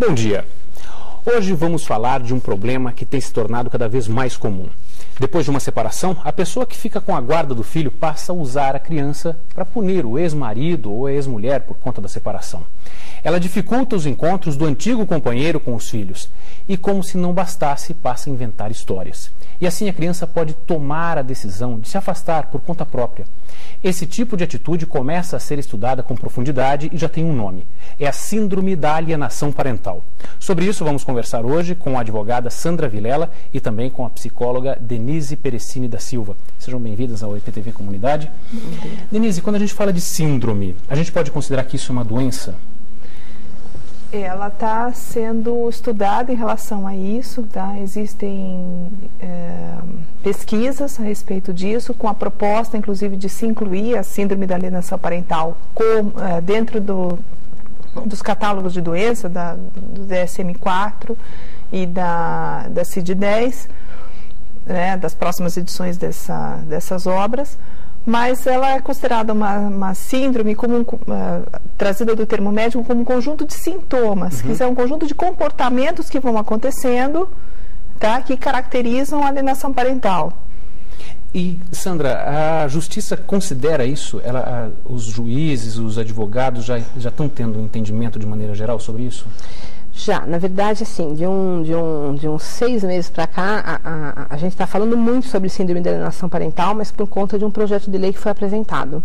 Bom dia. Hoje vamos falar de um problema que tem se tornado cada vez mais comum. Depois de uma separação, a pessoa que fica com a guarda do filho passa a usar a criança para punir o ex-marido ou a ex-mulher por conta da separação. Ela dificulta os encontros do antigo companheiro com os filhos e, como se não bastasse, passa a inventar histórias. E assim a criança pode tomar a decisão de se afastar por conta própria. Esse tipo de atitude começa a ser estudada com profundidade e já tem um nome. É a Síndrome da Alienação Parental. Sobre isso vamos conversar hoje com a advogada Sandra Vilela e também com a psicóloga Denise Perecini da Silva. Sejam bem-vindas ao IPTV Comunidade. Denise, quando a gente fala de síndrome, a gente pode considerar que isso é uma doença? Ela está sendo estudada em relação a isso, tá? Existem é, pesquisas a respeito disso, com a proposta, inclusive, de se incluir a síndrome da alienação parental com, é, dentro do, dos catálogos de doença, da, do DSM-4 e da, da CID-10, né, das próximas edições dessa, dessas obras mas ela é considerada uma, uma síndrome como um, uh, trazida do termo médico como um conjunto de sintomas, uhum. que é um conjunto de comportamentos que vão acontecendo, tá, que caracterizam a alienação parental. E Sandra, a justiça considera isso? Ela, a, os juízes, os advogados já já estão tendo um entendimento de maneira geral sobre isso? Já, na verdade, assim, de, um, de, um, de uns seis meses para cá, a, a, a gente está falando muito sobre síndrome de alienação parental, mas por conta de um projeto de lei que foi apresentado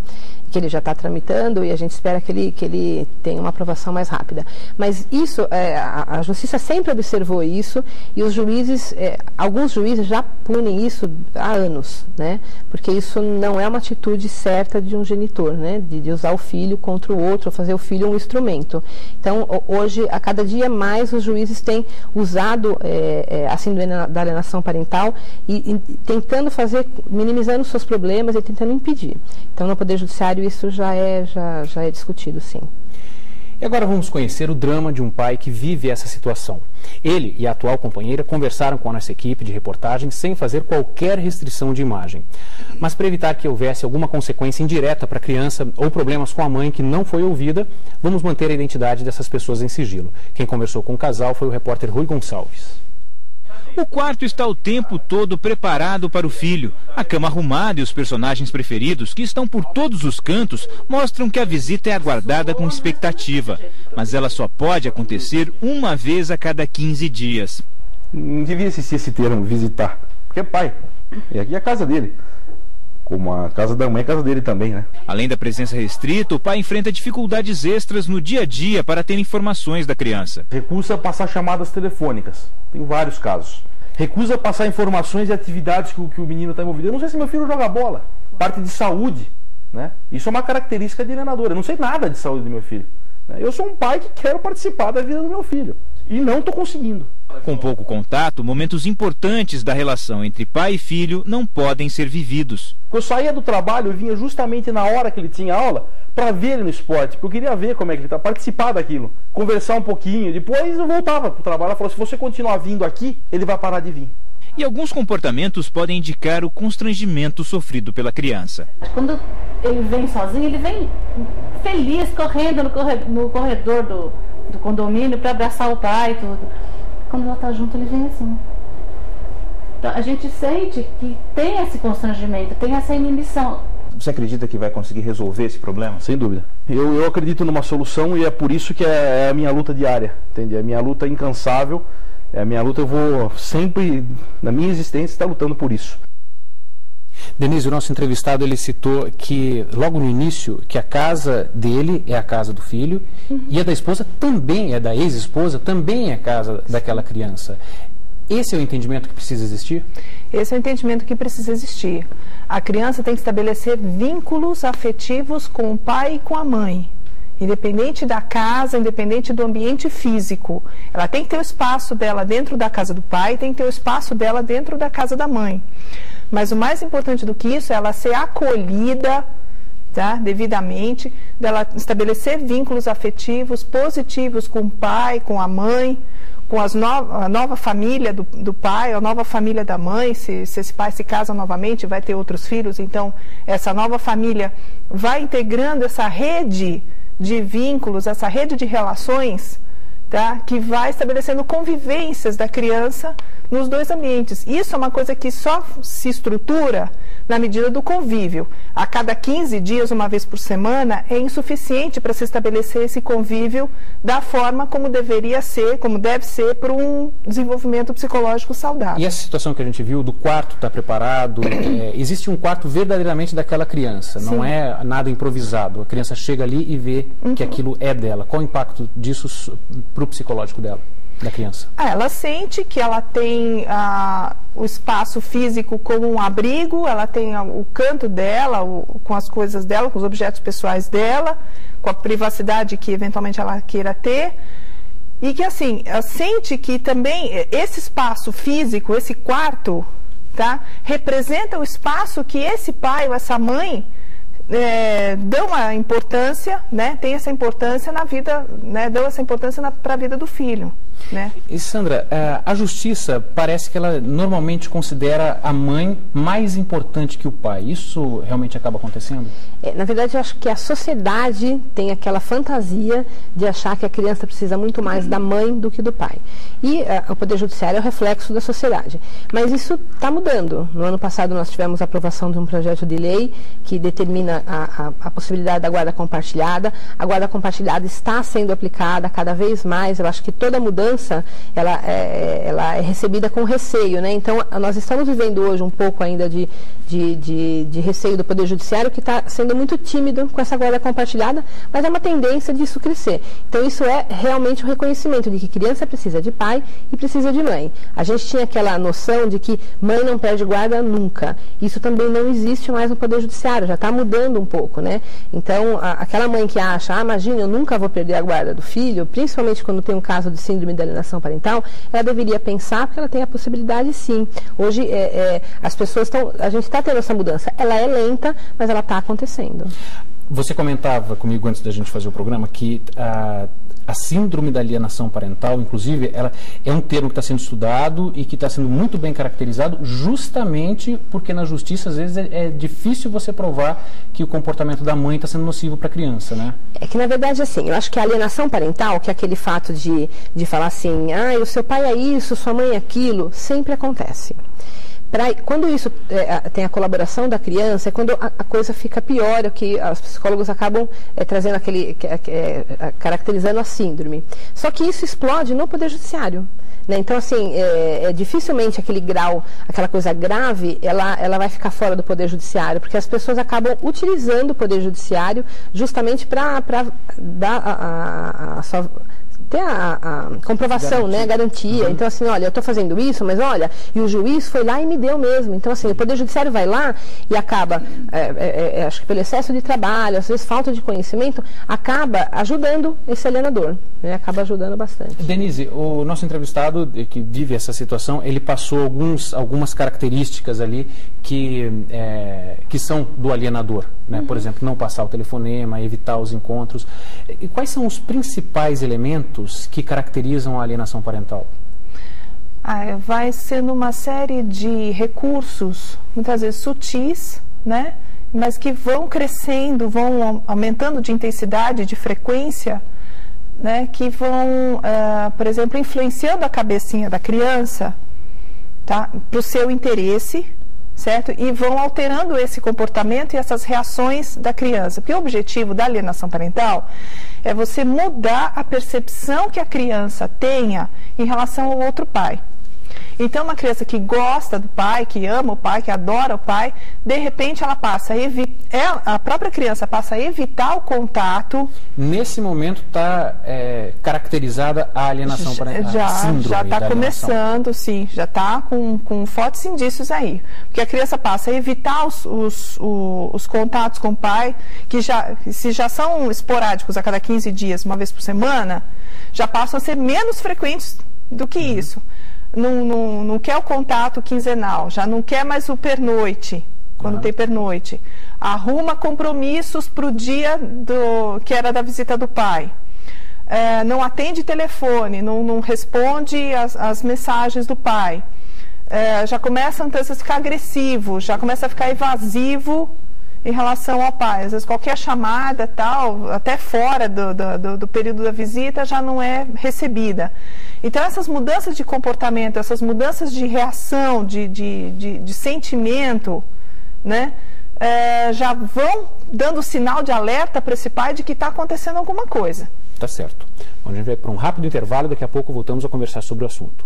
que ele já está tramitando e a gente espera que ele, que ele tenha uma aprovação mais rápida. Mas isso, é, a, a, Justiça sempre observou isso e os juízes, é, alguns juízes já punem isso há anos, né? Porque isso não é uma atitude certa de um genitor, né? De, de usar o filho contra o outro, fazer o filho um instrumento. Então, hoje, a cada dia mais, os juízes têm usado é, é, a síndrome da alienação parental e, e tentando fazer, minimizando seus problemas e tentando impedir. Então, no Poder Judiciário, isso já é, já, já é discutido, sim. E agora vamos conhecer o drama de um pai que vive essa situação. Ele e a atual companheira conversaram com a nossa equipe de reportagem sem fazer qualquer restrição de imagem. Mas para evitar que houvesse alguma consequência indireta para a criança ou problemas com a mãe que não foi ouvida, vamos manter a identidade dessas pessoas em sigilo. Quem conversou com o casal foi o repórter Rui Gonçalves. O quarto está o tempo todo preparado para o filho. A cama arrumada e os personagens preferidos, que estão por todos os cantos, mostram que a visita é aguardada com expectativa. Mas ela só pode acontecer uma vez a cada 15 dias. Não devia existir esse termo, visitar. Porque é pai. E aqui é a casa dele. Como a casa da mãe, é a casa dele também, né? Além da presença restrita, o pai enfrenta dificuldades extras no dia a dia para ter informações da criança. Recusa passar chamadas telefônicas. Tem vários casos. Recusa passar informações e atividades que o, que o menino está envolvido. Eu não sei se meu filho joga bola. Parte de saúde. Né? Isso é uma característica de alienador. Eu não sei nada de saúde do meu filho. Né? Eu sou um pai que quero participar da vida do meu filho. E não estou conseguindo. Com pouco contato, momentos importantes da relação entre pai e filho não podem ser vividos. Eu saía do trabalho, eu vinha justamente na hora que ele tinha aula para ver ele no esporte, porque eu queria ver como é que ele está, participar daquilo, conversar um pouquinho. Depois eu voltava para o trabalho e falou: se você continuar vindo aqui, ele vai parar de vir. E alguns comportamentos podem indicar o constrangimento sofrido pela criança. Quando ele vem sozinho, ele vem feliz, correndo no corredor do, do condomínio para abraçar o pai e tudo. Quando ela está junto, ele vem assim. Então a gente sente que tem esse constrangimento, tem essa inibição. Você acredita que vai conseguir resolver esse problema? Sem dúvida. Eu, eu acredito numa solução e é por isso que é, é a minha luta diária, entende? É a minha luta incansável, é a minha luta, eu vou sempre, na minha existência, estar lutando por isso. Denise, o nosso entrevistado, ele citou que, logo no início, que a casa dele é a casa do filho uhum. e a da esposa também é da ex-esposa, também é a casa daquela criança. Esse é o entendimento que precisa existir? Esse é o entendimento que precisa existir. A criança tem que estabelecer vínculos afetivos com o pai e com a mãe. Independente da casa, independente do ambiente físico. Ela tem que ter o espaço dela dentro da casa do pai, tem que ter o espaço dela dentro da casa da mãe. Mas o mais importante do que isso é ela ser acolhida tá, devidamente, dela estabelecer vínculos afetivos positivos com o pai, com a mãe, com as no, a nova família do, do, pai, a nova família da mãe, se, se esse pai se casa novamente, vai ter outros filhos, então essa nova família vai integrando essa rede de vínculos, essa rede de relações tá? que vai estabelecendo convivências da criança nos dois ambientes. Isso é uma coisa que só se estrutura na medida do convívio. A cada 15 dias, uma vez por semana, é insuficiente para se estabelecer esse convívio da forma como deveria ser, como deve ser para um desenvolvimento psicológico saudável. E essa situação que a gente viu do quarto estar tá preparado, é, existe um quarto verdadeiramente daquela criança, Sim. não é nada improvisado. A criança chega ali e vê uhum. que aquilo é dela. Qual o impacto disso para o psicológico dela? Da criança? Ah, ela sente que ela tem ah, o espaço físico como um abrigo, ela tem o canto dela, o, com as coisas dela, com os objetos pessoais dela, com a privacidade que eventualmente ela queira ter. E que assim, ela sente que também esse espaço físico, esse quarto, tá, representa o espaço que esse pai ou essa mãe é, dão a importância, né, tem essa importância na vida, né, dão essa importância para a vida do filho. Né? E Sandra, é, a justiça parece que ela normalmente considera a mãe mais importante que o pai. Isso realmente acaba acontecendo? É, na verdade, eu acho que a sociedade tem aquela fantasia de achar que a criança precisa muito mais da mãe do que do pai. E uh, o Poder Judiciário é o reflexo da sociedade. Mas isso está mudando. No ano passado, nós tivemos a aprovação de um projeto de lei que determina a, a, a possibilidade da guarda compartilhada. A guarda compartilhada está sendo aplicada cada vez mais. Eu acho que toda mudança ela é, ela é recebida com receio, né? Então, nós estamos vivendo hoje um pouco ainda de, de, de, de receio do Poder Judiciário, que está sendo muito tímido com essa guarda compartilhada, mas é uma tendência disso crescer. Então, isso é realmente o um reconhecimento de que criança precisa de pai e precisa de mãe. A gente tinha aquela noção de que mãe não perde guarda nunca. Isso também não existe mais no Poder Judiciário, já está mudando um pouco, né? Então, a, aquela mãe que acha, ah, imagina, eu nunca vou perder a guarda do filho, principalmente quando tem um caso de síndrome da alienação parental, ela deveria pensar porque ela tem a possibilidade sim. Hoje, é, é, as pessoas estão. A gente está tendo essa mudança. Ela é lenta, mas ela está acontecendo. Você comentava comigo antes da gente fazer o programa que a, a síndrome da alienação parental, inclusive, ela é um termo que está sendo estudado e que está sendo muito bem caracterizado, justamente porque na justiça às vezes é, é difícil você provar que o comportamento da mãe está sendo nocivo para a criança, né? É que na verdade assim, eu acho que a alienação parental, que é aquele fato de, de falar assim, ah, o seu pai é isso, sua mãe é aquilo, sempre acontece. Quando isso é, tem a colaboração da criança, é quando a, a, coisa fica pior, é que os psicólogos acabam é, trazendo aquele, que, é, caracterizando a síndrome. Só que isso explode no Poder Judiciário. Né? Então, assim, é, é, dificilmente aquele grau, aquela coisa grave, ela, ela vai ficar fora do Poder Judiciário, porque as pessoas acabam utilizando o Poder Judiciário justamente para dar a, a, a sua ter a, a comprovação, garantia. né, a garantia. Uhum. Então, assim, olha, eu estou fazendo isso, mas olha, e o juiz foi lá e me deu mesmo. Então, assim, o Poder Judiciário vai lá e acaba, é, é, é, é, acho que pelo excesso de trabalho, às vezes falta de conhecimento, acaba ajudando esse alienador, né, acaba ajudando bastante. Denise, o nosso entrevistado que vive essa situação, ele passou alguns, algumas características ali que, é, que são do alienador, né? Uhum. Por exemplo, não passar o telefonema, evitar os encontros. E quais são os principais elementos que caracterizam a alienação parental? Ah, vai sendo uma série de recursos, muitas vezes sutis, né? mas que vão crescendo, vão aumentando de intensidade, de frequência, né? que vão, uh, por exemplo, influenciando a cabecinha da criança tá? para o seu interesse, certo? E vão alterando esse comportamento e essas reações da criança. Porque o objetivo da alienação parental é você mudar a percepção que a criança tenha em relação ao outro pai. Então, uma criança que gosta do pai, que ama o pai, que adora o pai, de repente ela passa a evitar, a própria criança passa a evitar o contato. Nesse momento está é, caracterizada a alienação parental. Já, já está começando, sim, já está com, com fortes indícios aí. Porque a criança passa a evitar os, os, os, os contatos com o pai, que já, se já são esporádicos a cada 15 dias, uma vez por semana, já passam a ser menos frequentes do que uhum. isso não, não, não quer o contato quinzenal, já não quer mais o pernoite, quando uhum. tem pernoite. Arruma compromissos para o dia do, que era da visita do pai. É, não atende telefone, não, não responde as, as mensagens do pai. É, já começa a ficar agressivo, já começa a ficar evasivo em relação ao pai. Às vezes qualquer chamada, tal, até fora do, do, do, período da visita, já não é recebida. Então essas mudanças de comportamento, essas mudanças de reação, de, de, de, de sentimento, né, é, já vão dando sinal de alerta para esse pai de que está acontecendo alguma coisa. Tá certo. Bom, a gente vai para um rápido intervalo daqui a pouco voltamos a conversar sobre o assunto.